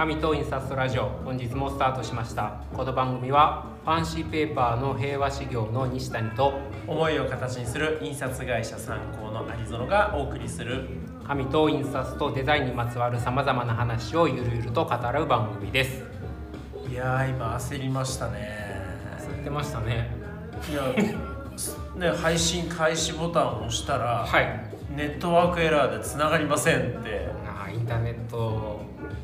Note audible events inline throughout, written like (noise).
紙と印刷ラジオ本日もスタートしました。この番組はファンシーペーパーの平和修行の西谷と思いを形にする印刷会社参考の有園がお送りする。紙と印刷とデザインにまつわるさまざまな話をゆるゆると語る番組です。いやー今焦りましたね。吸ってましたね。いやね配信開始ボタンを押したら、はい。ネットワークエラーでつながりませんってインターネット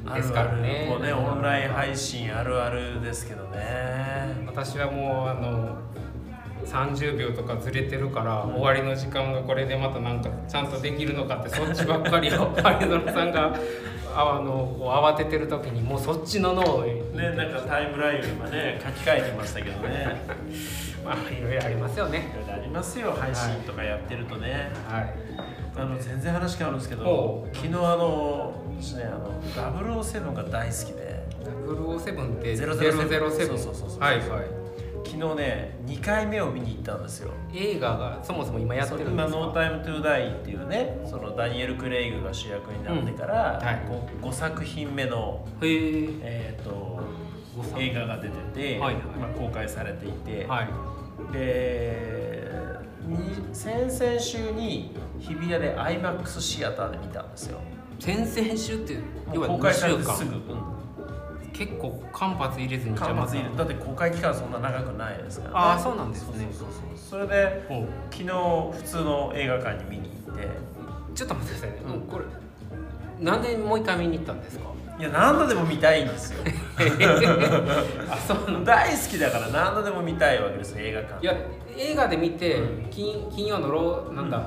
あですからね。ねオンライン配信あるあるですけどね。私はもうあの30秒とかずれてるから、終わりの時間がこれでまたなんかちゃんとできるのかってそっちばっかりを有園さんがあの慌ててる時にもうそっちの脳をねなんかタイムラインを今ね書き換えてましたけどね。(laughs) まあいろいろありますよね。いろいろありますよ配信とかやってるとね、はいあの全然話変わるんですけど昨日あの私ねあの007が大好きで。007って007 007そうそうそうそうはいはい。昨日ね2回目を見に行ったんですよ。映画がそもそも今やってるんですか？今「ノータイムトゥーダイっていうねそのダニエル・クレイグが主役になってから、うん。はい。5, 作品目の、へええー、と映画が出てて、はいはい。まあ、公開されていて、はい。でに先々週に日比谷で IMAX シアターで見たんですよ。先々週って要は公開2週間。されてすぐ、うん結構間髪入れずに間髪入れだって公開期間そんな長くないですから、ね、ああそうなんですね。そうそうそうそれで昨日普通の映画館に見に行って。ちょっと待ってくださいね、うんこれなんでもう一回見に行ったんですか？いや何度でも見たいんですよ。(laughs) あそうなん大好きだから何度でも見たいわけですよ映画館。いや映画で見て、うん。金金曜のローなんだ、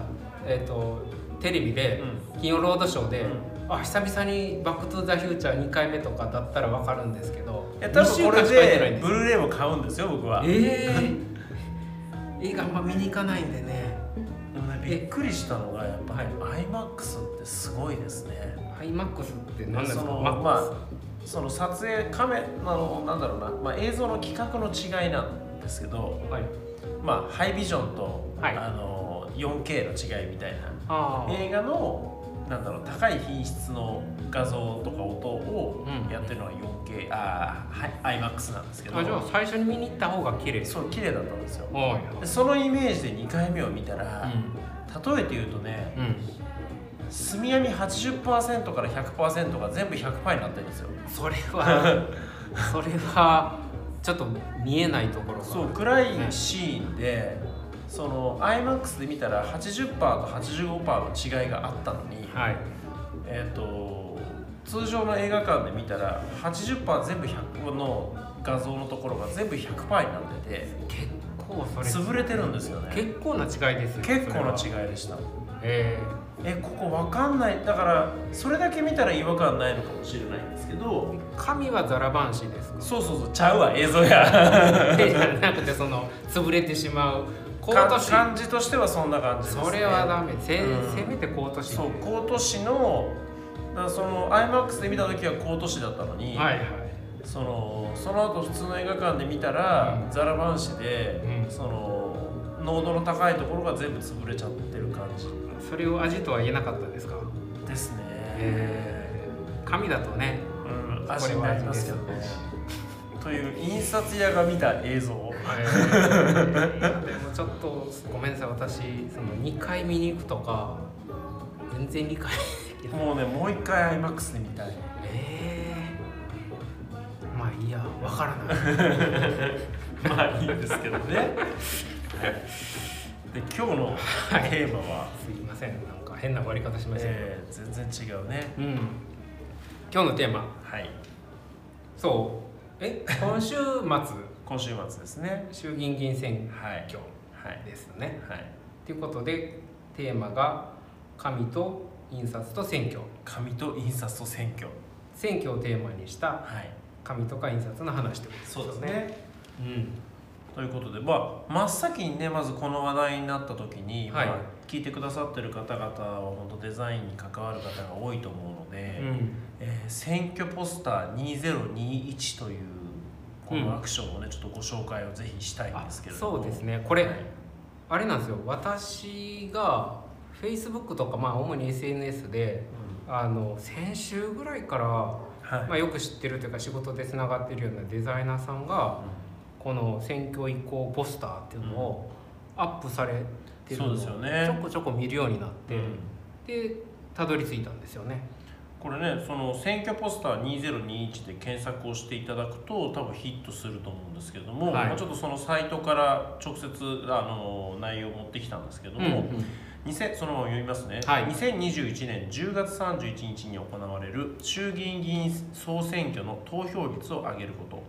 えっ、とテレビで、う金曜ロードショーで、うん。あ久々に「バック・トゥ・ザ・フューチャー」2回目とかだったら分かるんですけどいや多分これ2週間しか行ってないんでブルーレイも買うんですよ僕は。ええ映画あんま見に行かないんでね。でもねびっくりしたのがやっぱり、は IMAX ってすごいですね IMAX って何ですか？その MAX まあその撮影カメラのなんだろうな、まあ、映像の規格の違いなんですけどはい。まあハイビジョンと、はい。あの 4K の違いみたいな。映画のなんだろう高い品質の画像とか音をうん。やってるのは 4K、あーはい IMAX なんですけど。あじゃあ最初に見に行った方が綺麗。そう綺麗だったんですよ。はそのイメージで2回目を見たら、う例えて言うとねん、うん、墨闇80%から100%が全部100%になってるんですよ。それは (laughs) それはちょっと見えないところがそう暗いシーンで、その IMAX で見たら80%と85%の違いがあったのに、はい。えっ、と通常の映画館で見たら80%全部100の画像のところが全部100%になってて結構それ潰れてるんですよね。結構な違いですね結構な違いでした。ええここわかんない。だからそれだけ見たら違和感ないのかもしれないんですけどー、神はザラバンシですか？そうそうそうちゃうわ映像や。(laughs) じゃなくてその潰れてしまうコーかト紙感じとしてはそんな感じです、ね、それはダメ。せ,、うん。せめてコート紙そうコート紙のだその IMAX で見た時はコート紙だったのに、はいはい。そのその後普通の映画館で見たら、うん。ザラバン紙で、うん。その濃度の高いところが全部潰れちゃってそれを味とは言えなかったですか？ですね、えー、紙だとねうん、味になりますけどねという印刷屋が見た映像えーでもちょっとごめんなさい。私その2回見に行くとか全然理解できない。もうねもう一回 IMAX で見たい。えー、まあいいや。わからない。(laughs) まあいいんですけどねで今日のテーマは、すいません。なんか変な終わり方しましたけど、えー全然違うね。うん。今日のテーマ。はい。そう。え？今週末。今週末ですね。衆議院議員選はい。挙はい。ですね。はい。ということでテーマが紙と印刷と選挙。紙と印刷と選挙。選挙をテーマにしたはい。紙とか印刷の話ということそうですね。うんということでまあ真っ先にねまずこの話題になった時に、はい。まあ、聞いてくださってる方々は本当デザインに関わる方が多いと思うので、うん。えー選挙ポスター2021というこのアクションをね、ちょっとご紹介をぜひしたいんあですけれども。そうですね。これ、はいあれなんですよ。私が Facebook とかまあ主に SNS であの先週ぐらいからははい。まあ、よく知ってるというか仕事でつながってるようなデザイナーさんがこの選挙移行ポスターっていうのをアップされてるのをちそうですよね。ょこちょこ見るようになって、うん。でたどり着いたんですよね。これねその選挙ポスター2021で検索をしていただくと多分ヒットすると思うんですけれども、はい。まあちょっとそのサイトから直接あの内容を持ってきたんですけども、2000そのまま読みますね、はい。2021年10月31日に行われる衆議院議員総選挙の投票率を上げること。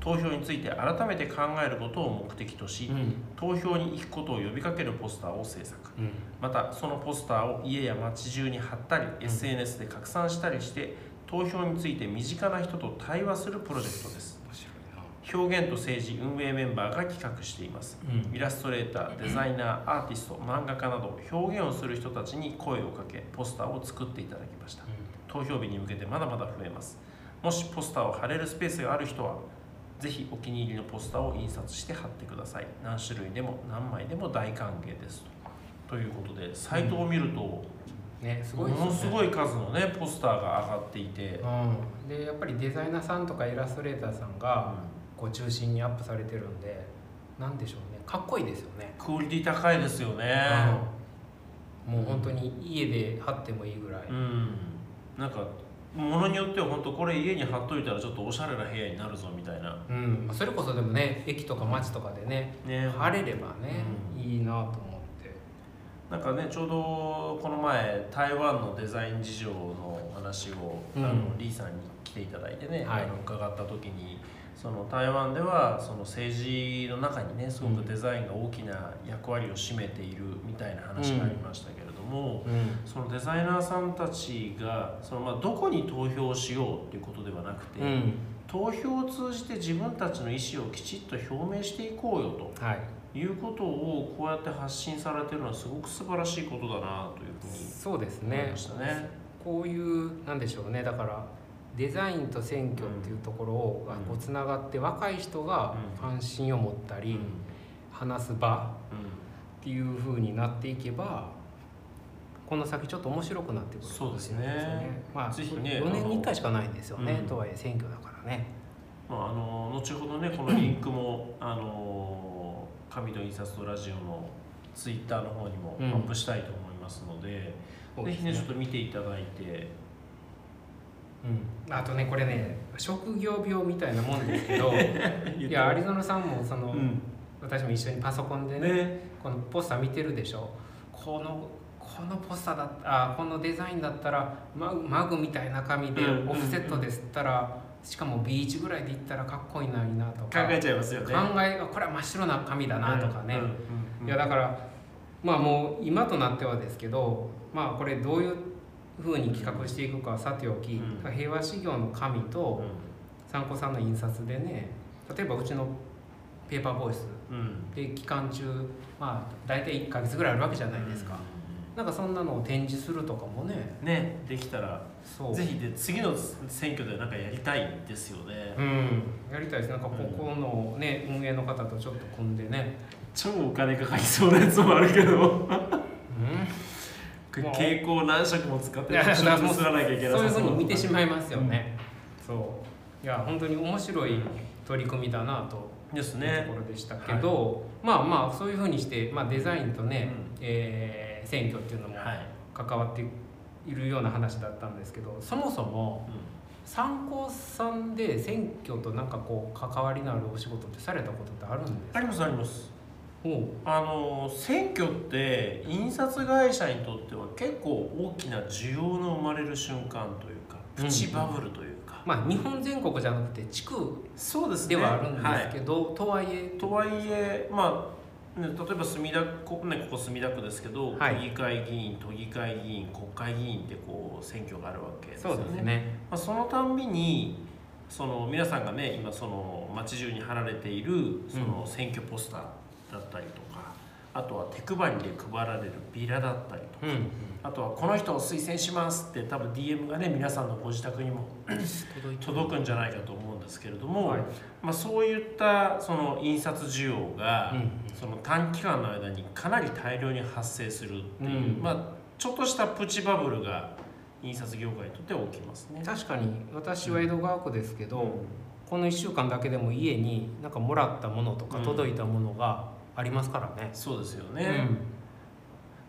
投票について改めて考えることを目的とし、うん。投票に行くことを呼びかけるポスターを制作。うん。またそのポスターを家や街中に貼ったり、SNS で拡散したりして投票について身近な人と対話するプロジェクトです表現と政治運営メンバーが企画しています。な。うん。イラストレーターデザイナーアーティスト漫画家など表現をする人たちに声をかけポスターを作っていただきました。投票日に向けてまだまだ増えます。もしポスターを貼れるスペースがある人はぜひお気に入りのポスターを印刷して貼ってください。何種類でも何枚でも大歓迎です。とということでサイトを見ると、ねすごもいね。のすごい数のねポスターが上がっていて、うん、でやっぱりデザイナーさんとかイラストレーターさんがこう中心にアップされてるんでなんでしょうね。かっこいいですよね、クオリティ高いですよね。うん、もう本当に家で貼ってもいいぐらい、うん、なんかものによっては本当これ家に貼っといたらちょっとおしゃれな部屋になるぞみたいな。うん。まあそれこそでもね駅とか街とかでねね。貼れればね、うん。いいなと思って。なんかねちょうどこの前台湾のデザイン事情の話を、うん。あのリーさんに来ていただいてね、はい。あの伺った時にその台湾ではその政治の中にねすごくデザインが大きな役割を占めているみたいな話がありましたけれども、うん。そのデザイナーさんたちがそのまあどこに投票しようっていうことではなくて、うん。投票を通じて自分たちの意思をきちっと表明していこうよとはい。いうことをこうやって発信されてるのはすごく素晴らしいことだなというふうにそうですね。思いましたね。こういうなんでしょうね。だからデザインと選挙っていうところをうんこうつながって若い人がうん関心を持ったり話す場うん。っていう風になっていけばこの先ちょっと面白くなってくるそうですね。まあぜひね4年に1回しかないんですよね、うん。とはいえ選挙だからね。まあ、あの後ほどねこのリンクもあの紙と印刷とラジオのツイッターの方にもアうんップしたいと思いますので、ぜひねちょっと見ていただいて、うん、あとねこれね職業病みたいなもんですけど (laughs) いや有園さんもその、うん。私も一緒にパソコンでねね。このポスター見てるでしょ？このこのポスターだあこのデザインだったらマグマグみたいな紙でうんオフセットで吸ったら、しかも B1 ぐらいでいったらかっこいいのになとか。考えちゃいますよね。考えあこれは真っ白な紙だなとかね、うんうんうん。いやだからまあもう今となってはですけどまあこれどういうふうに企画していくかはさておき、うん。平和修行の紙とう参考さんの印刷でね例えばうちのペーパーボイスんうん。で期間中まあ大体1ヶ月ぐらいあるわけじゃないですか、なんかそんなのを展示するとかもねねできたらそう。ぜひで次の選挙でなんかやりたいですよね、うん。やりたいです。なんかここのね、運営の方とちょっと組んでね。超お金かかりそうなやつもあるけど。うん蛍光何色も使ってらなきゃいけなそう。いうさふうに見てしまいますよね、そう。いや本当に面白い取り組みだなというですね。ところでしたけど、まあまあそういうふうにして、まあ、デザインとね、うん。えー選挙っていうのもはい、関わっているような話だったんですけどそもそも参考さんで選挙となんかこう関わりのあるお仕事ってされたことってあるんですか？ありますありますあの選挙って印刷会社にとっては結構大きな需要の生まれる瞬間というかプチバブルというか、まあ日本全国じゃなくて地区そうですね。ではあるんですはい。けど、とはいえ。とはいえまあ、ね、例えば墨田区、ね、ここ墨田区ですけど、はい。区議会議員都議会議員国会議員ってこう選挙があるわけですよね。そうですね。まあ、そのたんびにその皆さんがね今その街中に貼られているその選挙ポスターだったりとか、あとは手配りで配られるビラだったりとか、うんあとはこの人を推薦しますって多分 DM がね皆さんのご自宅にも届くんじゃないかと思うんですけれども、はい。まあ、そういったその印刷需要が、うんその短期間の間にかなり大量に発生するっていう、うん。まあ、ちょっとしたプチバブルが印刷業界にとっては起きますね。確かに。私は江戸川区ですけど、うん。この1週間だけでも家になんかもらったものとかうん。届いたものがありますからね。そうですようね。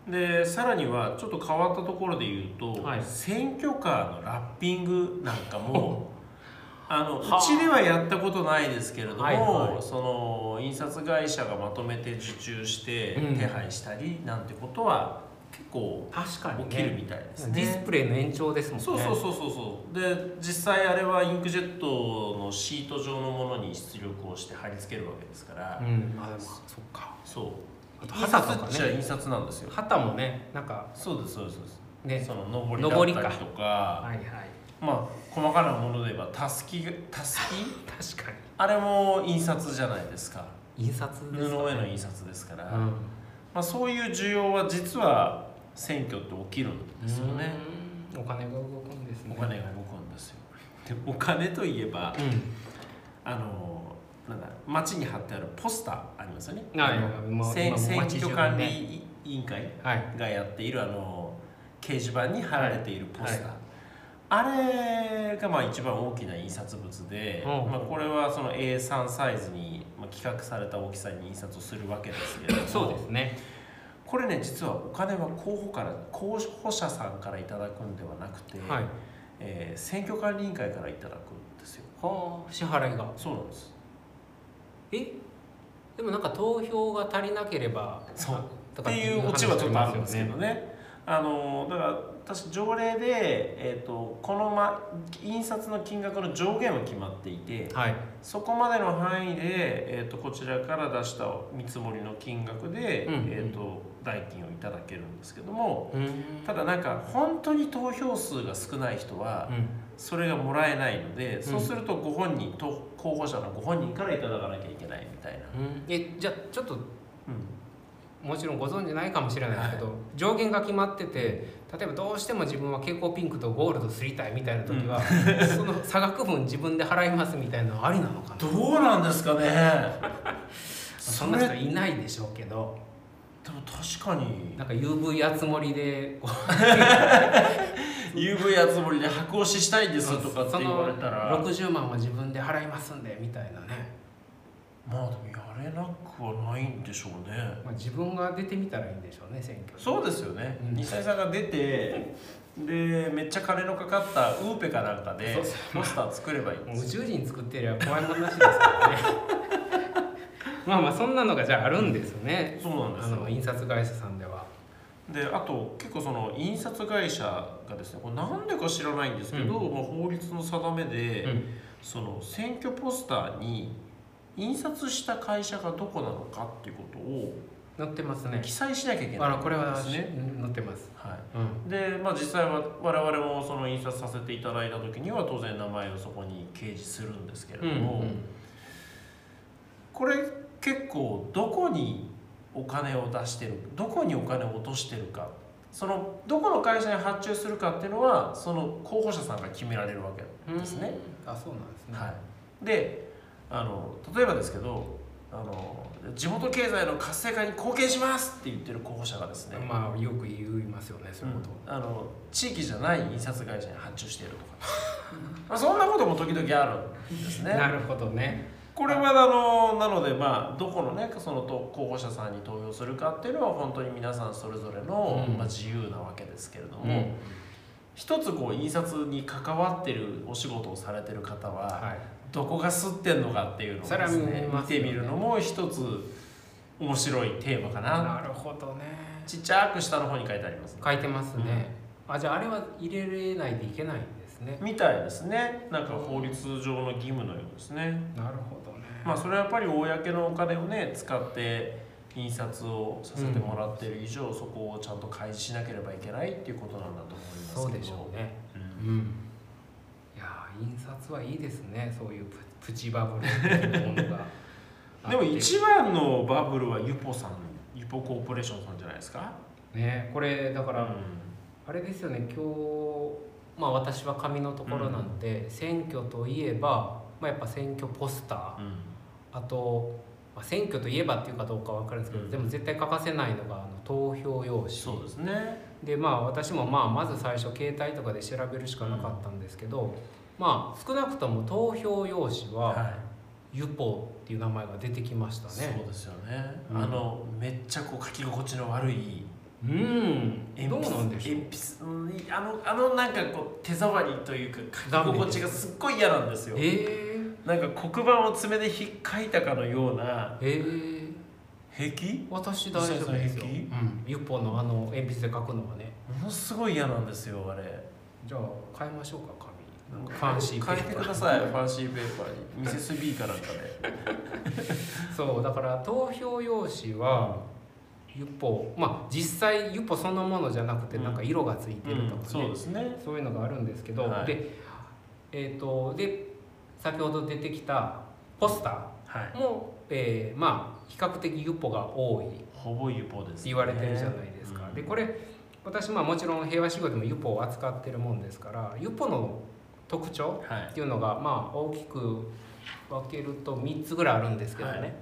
でさらにはちょっと変わったところで言うと、はい。選挙カーのラッピングなんかも (laughs) あのうはあ。ちではやったことないですけれども、はいはい。その印刷会社がまとめて受注してうん。手配したりなんてことは結構確かに起きるみねたいですディスね。プレイの延長ですもんね。そうそうそうそうそうで実際あれはインクジェットのシート状のものに出力をして貼り付けるわけですから、うん、あでもそっか。そうあと印旗とかね。印刷なんですよ旗もね、なんかそうですそうですそうですね、その上りだったりとかはいはい。まあ細かなもので言えばたすきがたすき確かに。あれも印刷じゃないですか印刷ね。への印刷ですから、うん。まあ、そういう需要は実は選挙って起きるんですよねうん。お金が動くんですね。お金が動くんですよでお金といえばうん。あのなんだ街に貼ってあるポスターありますよねはい選挙管ね理委員会はい。がやっているあの掲示板に貼られているポスター、はいあれがまあ一番大きな印刷物で、うんまあ、これはその A3 サイズにまあ企画された大きさに印刷をするわけですけれどもそうですね。これね実はお金は候補から候補者さんからいただくんではなくて、はい。えー選挙管理委員会からいただくんですよはあ、支払いが。そうなんですえ？でもなんか投票が足りなければ。そうっていうオチはちょっとあるんですけどね。ね。あのだから私条例で、えー、とこの、ま、印刷の金額の上限は決まっていてはい。そこまでの範囲で、えー、とこちらから出した見積もりの金額で、うんえー、と代金をいただけるんですけどもうん。ただなんか本当に投票数が少ない人はうん。それがもらえないので、そうするとご本人と候補者のご本人からいただかなきゃいけないみたいな。うん、えじゃあちょっとうん。もちろんご存知ないかもしれないですけど、上限が決まってて例えばどうしても自分は蛍光ピンクとゴールドすりたいみたいな時は、その差額分自分で払いますみたいなのはありなのかな？どうなんですかね。(laughs) そんな人いないでしょうけどでも確かに。なんか UV やつもりでこ UV やつもりで白押ししたいんですとかってそ言われのたら。60万は自分で払いますんでみたいなね、まあでもやれなくはないんでしょうね。まあ、自分が出てみたらいいんでしょうね選挙にそうですよね、うん。西谷さんが出てでめっちゃ金のかかったウーペかなんかでポスター作ればいいんもう宇ですよ宙人作ってりゃ怖いもんなしですからねまあまあそんなのがじゃああるんですね、そうなんですよ。あの印刷会社さんでは。であと結構その印刷会社がですねこれなんでか知らないんですけど、うん。まあ、法律の定めで、うん。その選挙ポスターに印刷した会社がどこなのかっていうことを載ってますね。記載しなきゃいけないあらこれはですね。うん載ってます。はい。うん。でまあ、実際は我々もその印刷させていただいた時には当然名前をそこに掲示するんですけれども、これ結構どこにお金を出してるどこにお金を落としてるかそのどこの会社に発注するかっていうのはその候補者さんが決められるわけですね。うん。あそうなんですね、はい、であの例えばですけどあの地元経済の活性化に貢献しますって言ってる候補者がですね、まあよく言いますよねそういうこあの地域じゃない印刷会社に発注しているとか。(laughs) まあそんなことも時々あるんですと、ね。なるほどねこれはあのなのでまあどこのねそのと候補者さんに投票するかっていうのは本当に皆さんそれぞれの、うん。まあ、自由なわけですけれども、うん。一つこう印刷に関わってるお仕事をされてる方は、はい。どこが吸ってんのかっていうのをですそれは見ね。見てみるのも一つ面白いテーマかな。なるほどね。ちっちゃく下の方に書いてありますね。書いてますね、あじゃああれは入れれないといけないんですね。みたいですね。なんか法律上の義務のようですね。なるほどね。まあそれはやっぱり公のお金をね使って印刷をさせてもらってる以上、そこをちゃんと開示しなければいけないっていうことなんだと思いますけど。そうでしょうね。うん。うん。いやー印刷はいいですね。そういうププチバブルっていうものが。(laughs) でも一番のバブルはユポさんユポコーポレーションさんじゃないですか、ねこれだから、うん。あれですよね。今日まあ私は紙のところなんで、選挙といえば、まあ、やっぱ選挙ポスター。あと、まあ、選挙といえばっていうかどうかわかるんですけど、うん。でも絶対欠かせないのがあの投票用紙。そうですね。でまあ私もまあまず最初携帯とかで調べるしかなかったんですけど、まあ少なくとも投票用紙ははユポっていう名前が出てきましたい、ね。そうですよね、うん。あのめっちゃこう書き心地の悪いうん。どう鉛筆なんでしょう。鉛筆うんあのあのなんかこう手触りというか書き心地がすっごい嫌なんですよ。え。ー、なんか黒板を爪でひっかいたかのようなえ。ー、平気私大丈夫ですよ、うん、ユポのあの鉛筆で書くのはね。ものすごい嫌なんですよあれ。じゃあ変えましょうか紙。なんかファンシーペ変えー。パーてくださいファンシーペーパーに。ミセス B かなんかで (laughs) そうだから投票用紙はユポ。まあ実際ユポそのものじゃなくてうん。なんか色がついてるとかね、そうですね。そういうのがあるんですけど、はい。でえっ、とで先ほど出てきたポスタはい。ーも、えーまあ比較的ユポが多いほぼユポです、ね、言われてるじゃないですか、うん。でこれ私まあもちろん平和仕事でもユポを扱ってるもんですからユポの特徴はい。っていうのがまあ大きく分けると3つぐらいあるんですけどね、はい。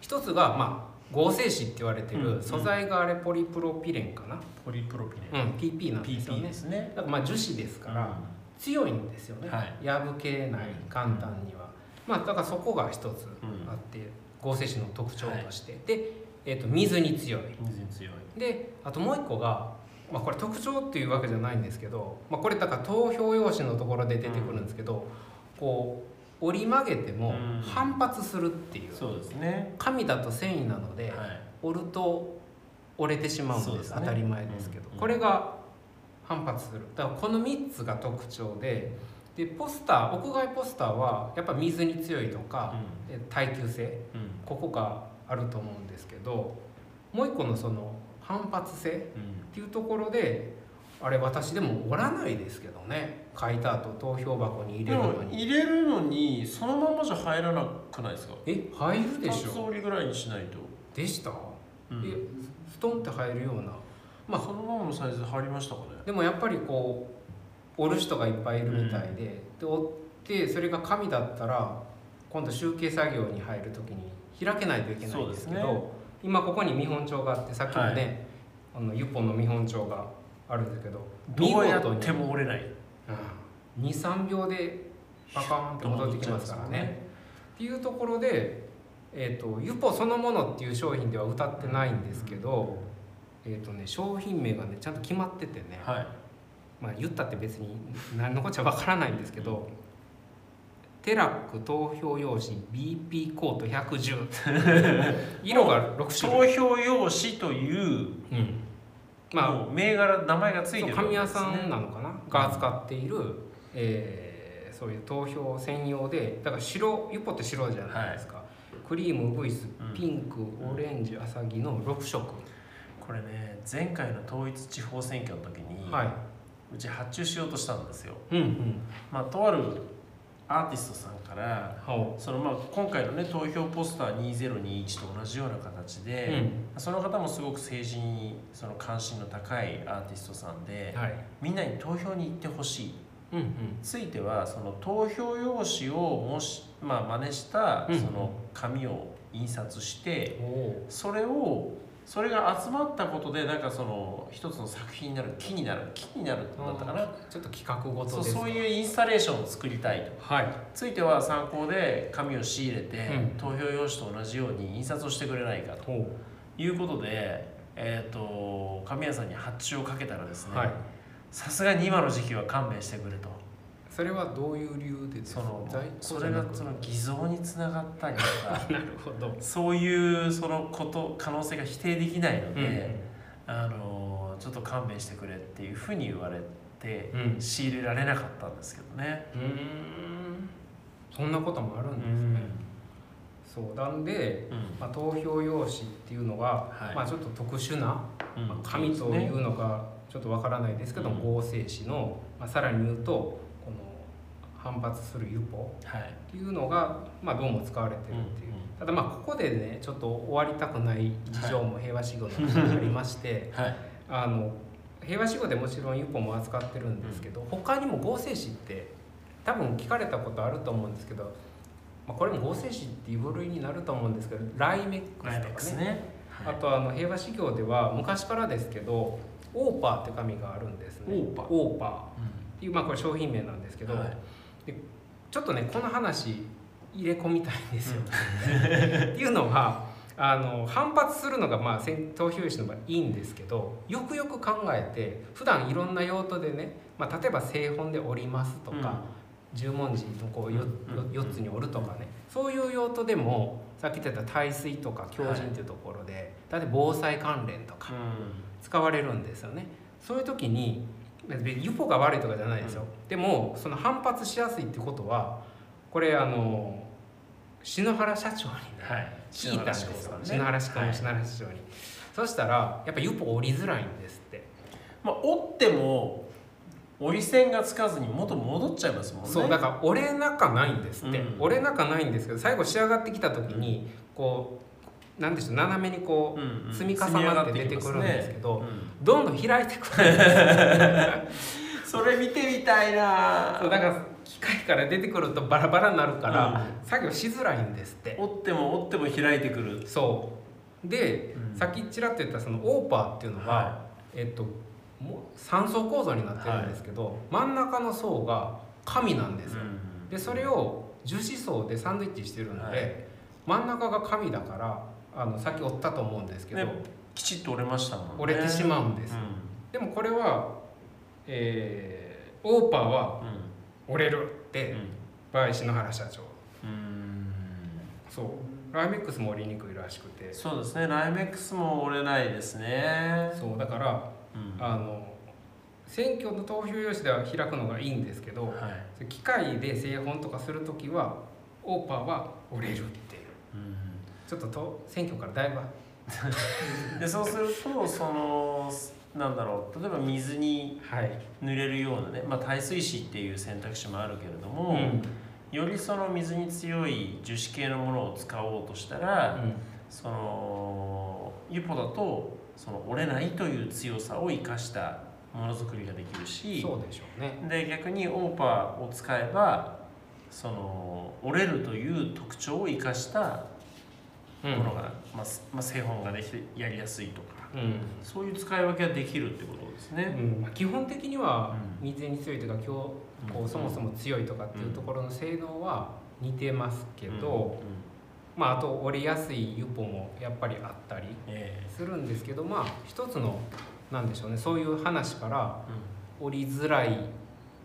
一つがまあ合成紙って言われてうんうん。る素材があれポリプロピレンかな、ポリプロピうレン、ん、PP なんですよね。ですね。だからまあ樹脂ですから強いんですよね、はい。破けない簡単には、まあだからそこが一つうん。あって合成紙の特徴として、で、えー、と水に強い。水に強い。であともう一個が、まあ、これ特徴っていうわけじゃないんですけど、まあ、これだから投票用紙のところで出てくるんですけど、こう折り曲げてもうん。反発するっていう、そうですね。紙だと繊維なので、はい。折ると折れてしまうんです。ね。当たり前ですけど、うん。これが反発する。だからこの3つが特徴ででポスター屋外ポスターはやっぱ水に強いとか、え耐久性うん。うんここがあると思うんですけどもう一個のその反発性っていうところであれ私でも折らないですけどね。書いた後投票箱に入れるのに。入れるのにそのままじゃ入らなくないですか？え入るでしょ。折りぐらいにしないと、でした、うん。えストンって入るような。まあそのままのサイズで入りましたかね。でもやっぱりこう折る人がいっぱいいるみたいで,、で折ってそれが紙だったら今度集計作業に入る時に開けないといけないんですけどね。今ここに見本帳があってさっきのね、あのユポの見本帳があるんですけどどうやっても折れない。23秒でパカーンって戻ってきますからね。っていうところで、えー、とユポそのものっていう商品では歌ってないんですけど、えーとね、商品名がねちゃんと決まっててね、はい。まあ、言ったって別に何のこっちゃわからないんですけどテラック投票用紙 BP コート110 (laughs) 色が6種投類、票用紙といううん、まあ銘柄名前がついてる紙屋さんなのかな？が扱っている、えーそういう投票専用でだから白ユポって白じゃないですか、クリームウグイスうん。ピンクオレンジアサギの6色、これね前回の統一地方選挙の時に、はい。うち発注しようとしたんですよ。うんうん。まあとあるアーティストさんからはそのまあ今回のね投票ポスター2021と同じような形おで、うん。その方もすごく政治にその関心の高いアーティストさんで、はい。みんなに投票に行ってほしい。うんうん。ついてはその投票用紙をもし、まあ、真似したうん。その紙を印刷して、おおそれをそれが集まったことでなんかその一つの作品になる木になる木になるってなったかな。ちょっと企画ごとそうですか。そういうインスタレーションを作りたいと。はい。ついては参考で紙を仕入れて、うん。投票用紙と同じように印刷をしてくれないかと。ほいうことで、えー、と紙屋さんに発注をかけたらですねさすがに今の時期は勘弁してくれとそれはどういう理由でそのそれがその偽造につながったりとか (laughs) なるほど。そういうそのこと可能性が否定できないのうん。で、あのちょっと勘弁してくれっていうふうに言われてうん。仕入れられなかったんですけどね。うーん。そんなこともあるんですね、そうなんで、うん。まあ、投票用紙っていうのが、はい。まあ、ちょっと特殊な、うん。まあ、紙というのかちょっとわからないですけど、うん。合成紙の、まあ、さらに言うと反発するユポはい。っていうのが、まあ、どうも使われてるっていう、うんうんただまあここでねちょっと終わりたくない事情も平和志号の中にありまして、(laughs) はい。あの平和志号でもちろんユポも扱ってるんですけど、他にも合成紙って多分聞かれたことあると思うんですけど、まあ、これも合成紙っていう部類になると思うんですけどライメックスとかね。スね。あとあの平和修行では昔からですけどオーパーって紙があるんですね。オーパー。オーパーっていうまあこれ商品名なんですけど、はいでちょっとねこの話入れ込みたいんですよ。(laughs) っていうのはあの反発するのがまあ選投票用紙の場合いいんですけどよくよく考えて普段いろんな用途でね、まあ、例えば製本で折りますとか、十文字のこう 4, うん。4つに折るとかねそういう用途でもさっき言ってた耐水とか強靭っていうところで、だって防災関連とか使われるんですよね。そういう時にユポが悪いとかじゃないですよ、でもその反発しやすいってことはこれあの篠原社長にねはい。聞いたんですよ。篠篠原市はい。の篠原市長に、そしたらやっぱユポ折りづらいんですって、まあ折っても折り線がつかずに元戻っちゃいますもんね。そうだから折れ中ないんですって、うん。折れ中ないんですけど最後仕上がってきた時にこうなんでしょう斜めにこう、積み重なって出てくるんですけどどんどん開いてくるうんそれ見てみたいな。そうだから機械から出てくるとバラバラになるから、う作業しづらいんですって。折っても折っても開いてくる。そう。で、うん。さっきちらっと言ったそのオーパーっていうのは、はえっともう3層構造になってるんですけど、真ん中の層が紙なんですよ、うんでそれを樹脂層でサンドイッチしてるので、はい。真ん中が紙だからあのさっき折ったと思うんですけど、ねきちっと折れましたもんね。折れてしまうんです、うでもこれは、えーオーパーはん。折れるって場合篠原社長。うん。うんそう。ライメックスも折りにくいらしくて。そうですね。ライメックスも折れないですね。そう。だからうん。あの選挙の投票用紙では開くのがいいんですけどはい。機械で製本とかする時はオーパーは折れるっていう。うんちょっとと選挙からだいぶ。でそうするとそのなんだろう例えば水にはい、濡れるようなね、まあ、耐水紙っていう選択肢もあるけれども、うん。よりその水に強い樹脂系のものを使おうとしたら、うん。そのユポだとその折れないという強さを生かしたものづくりができるしそうでしょうね。で逆にオーパーを使えばその折れるという特徴を生かしたうんものが、まあすまあ、製本ができてやりやすいとかうん。そういう使い分けができるってことですね。うん。まあ基本的にはうん。水に強いというか今日こううんそもそも強いとかっていうところの性能は似てますけど、うん。うん。まああと折りやすいユポもやっぱりあったりえするんですけどまあ一つのなんでしょうねそういう話からえ折りづらい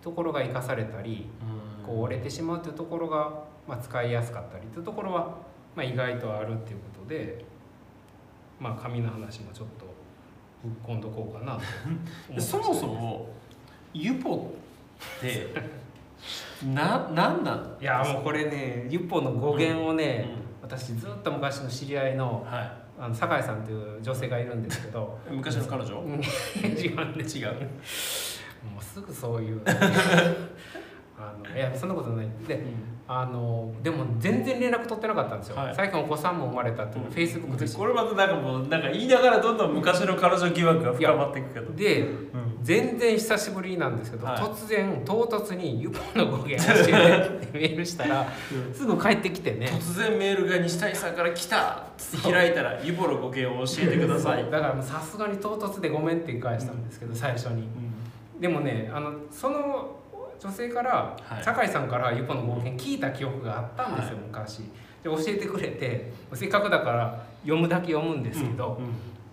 ところが生かされたりうん。こう折れてしまうというところが、まあ、使いやすかったりというところは、まあ、意外とあるっていうことでまあ紙の話もちょっとぶっ込んどこうかなと (laughs) そもそもユポって (laughs) ななんなん？いやもうこれねユポの語源をね、私ずっと昔の知り合いのはあの酒井さんという女性がいるんですけど。い (laughs) 昔の彼女？うん。違うんで違うもうすぐそういう。あのいやそんなことない。であのでも全然連絡取ってなかったんですよ、はい。最近お子さんも生まれたっていうのフェイスブックでこれまたなんかもうなんか言いながらどんどん昔の彼女疑惑が深まっていくけど。でうん。全然久しぶりなんですけど、はい。突然唐突に「ユポの語源教えて」ってメールしたらすぐ帰ってきてね。突然メールが西谷さんから来たって開いたらユポの語源を教えてください。だからさすがに唐突でごめんって返したんですけど最初に。でもねあのその女性から、はい。酒井さんからユポの語源聞いた記憶があったんですよ、はい。昔。で教えてくれてせっかくだから読むだけ読むんですけど、うん。うん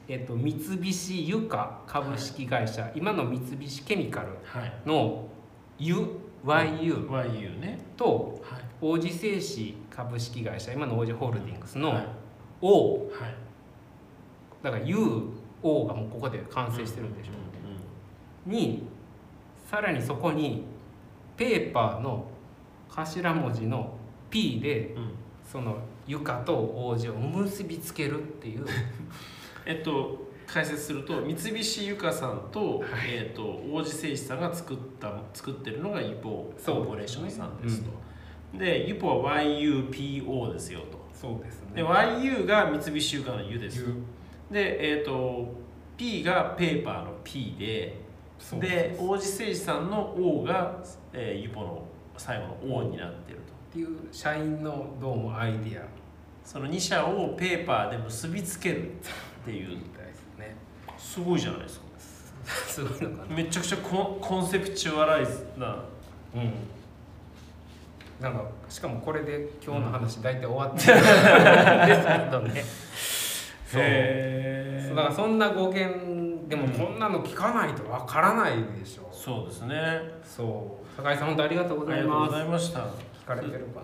えっと、三菱ユカ株式会社、今の三菱ケミカルはい。の UYU YU ね。とはい。王子製紙株式会社今の王子ホールディングスのはい。O はい。だから UO がもうここで完成してるんでしょ。う、にさらにそこにペーパーの頭文字の P でうん。うんその床と王子を結びつけるっていう。(laughs) えっと解説すると三菱ゆかさんと,、はい。えっと王子製紙さんが作った作ってるのがユポコーポレーションさんですと。でユポは YUPO ですよと。そうですで YU が三菱ゆかの U です。でえっ、と P がペーパーの P でで王子製紙さんの O が、えーユポの最後の O になってると。っていう社員のどうもアイディア。その2社をペーパーで結びつけるっていう。みたいですねすごいじゃないですか。す (laughs) すごいのかな。めちゃくちゃコンコンセプチュアライズな。うん。なんかしかもこれで今日の話大体終わってる。ん (laughs) (laughs) ですけどね。そうへそう。だからそんな語源でもこんなの聞かないとわからないでしょ、そうですね。そう。酒井さん本当ありがとうございありがとうますございました。聞かれてるか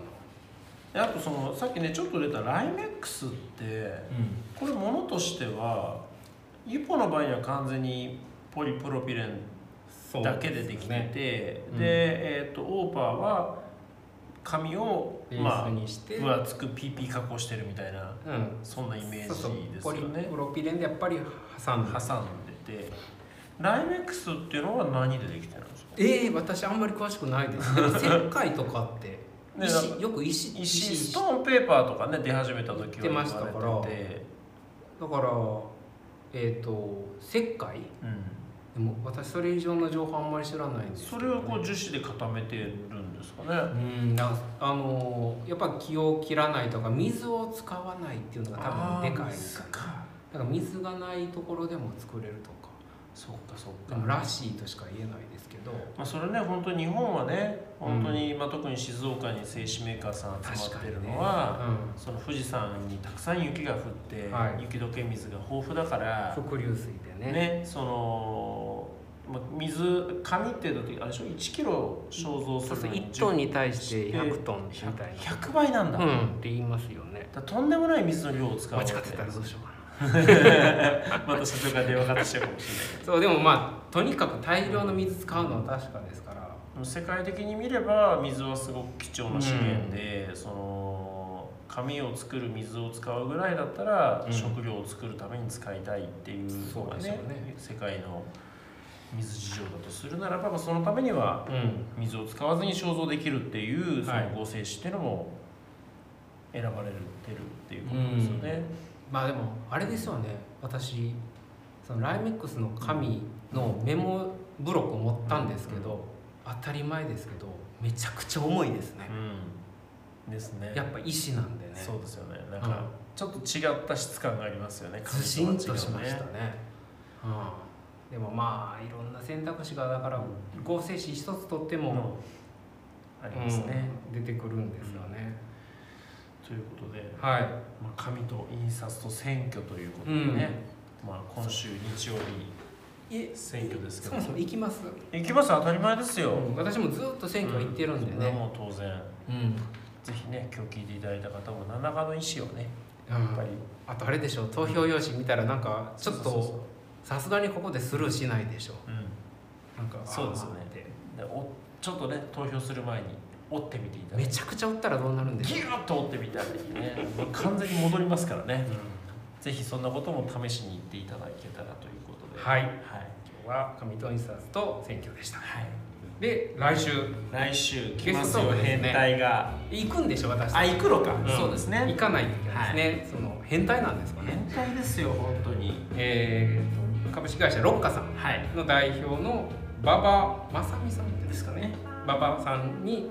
であとそのさっきねちょっと出たライメックスってこれものとしてはユポの場合には完全にポリプロピレンなだけでできててで,、ねうん。えー、とオーパーは紙をベまあースにして、分厚く PP 加工してるみたいなうん。そんなイメージですポリよねプロピレンでやっぱり挟んで。挟んでてライメックスっていうのは何でできてるんですか？ええ私あんまり詳しくないです。(laughs) でも石灰とかってね石よく石石ストーンペーパーとかね出始めた時は出ましたから。言われてて。だからえっ、と石灰？うん。でも私それ以上の情報あんまり知らないんですそれをこう樹脂で固めてるんですかね。うんなあのーやっぱ気を切らないとか水を使わないっていうのが多分でかいかか。だから水がないところでも作れるとかそっかそっでもらしいとしか言えないですけど。まあ、それね本当に日本はね本当に、まあ、特に静岡に製紙メーカーさん集まってるのは、うその富士山にたくさん雪が降って、はい。雪解け水が豊富だからん、伏流水でね。ねその、まあ、水紙っていうとあれでしょ？1キロ肖像すそうそうるのに1トンに対して100トンみたいな。100, 100倍なんだ、って言いますよね。らとんでもない水の量を使うわけ間違ってたらどうしようかな (laughs) また社長が電話かかってきちゃうかもしれないそうでもまあとにかく大量の水使うのは確かですから。世界的に見れば水はすごく貴重な資源で、その紙を作る水を使うぐらいだったら、うん。食料を作るために使いたいっていうのがねそうですよね。世界の水事情だとするならば、まあ、そのためにはうん。水を使わずに肖像できるっていうそはい。の合成紙っていうのも選ばれてるっていうことですよね。まあでもあれですよね。私そのライメックスの紙のメモブロックを持ったんですけど、当たり前ですけどめちゃくちゃ重いですね、うん、ですね。やっぱ石なんでね。そうですよね。なん。うんかちょっと違った質感がありますよね。ずしんとしましたね、うん、でもまあいろんな選択肢がだから合成紙一つとっても、うん。ありますね。うん。出てくるんですよね、ということで、はい。まあ、紙と印刷と選挙ということでね、まあ、今週日曜日え選挙ですけどそもそも行きます、行きます当たり前ですよ、うん私もずっと選挙行ってるんでそれはね、もう当然。うん。ぜひね今日聞いていただいた方も何らかの意思をねややっぱり。あとあれでしょ投票用紙見たらなんかちょっとさすがにここでスルーしないでしょうんなんかそう。ですよねでおちょっとね投票する前に折ってみていただいて。めちゃくちゃ打ったらどうなるんでしょギューッと折ってみたらね。完全に戻りますからね。う、ぜひそんなことも試しに行っていただけたらということで。はい。はい、今日は紙と印刷と選挙でした。はい、で来週。来週来ますよね。変態が。行くんでしょ私たあち行くのか、ん。そうですね。行かないといけないですね、その変態なんですかね変態ですよ本当に。えーと株式会社ロッカさん。はい。の代表の馬場正美さんですかね。馬場さんに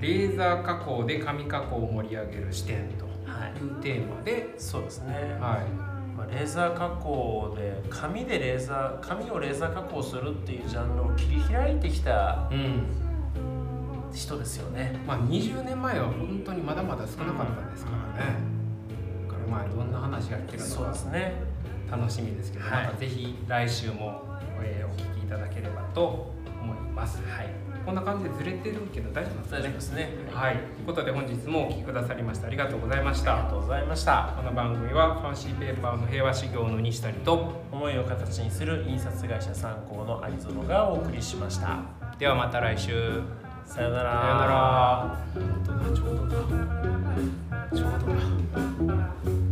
レーザー加工で紙加工を盛り上げる視点とはい。いうテーマで、そうですね、はまあ、レーザー加工で紙でレーザー紙をレーザー加工するっていうジャンルを切り開いてきたいうん。人ですよね。まあ、20年前は本当にまだまだ少なかったですからね。だからまあどんな話が聞けるのかですね。楽しみですけど、はい。またぜひ来週も、えーお聞きいただければと思います、はい、こんな感じでずれてるけど大丈夫大丈夫でですすね。ねはい、ということで本日もお聞きくださりましてありがとうございました。ありがとうございました。この番組はファンシーペーパーの平和修行の西谷と思いを形にする印刷会社参考の有園がお送りしました。ではまた来週。さよなら。さよなら。ちょうどだ。ちょうどだ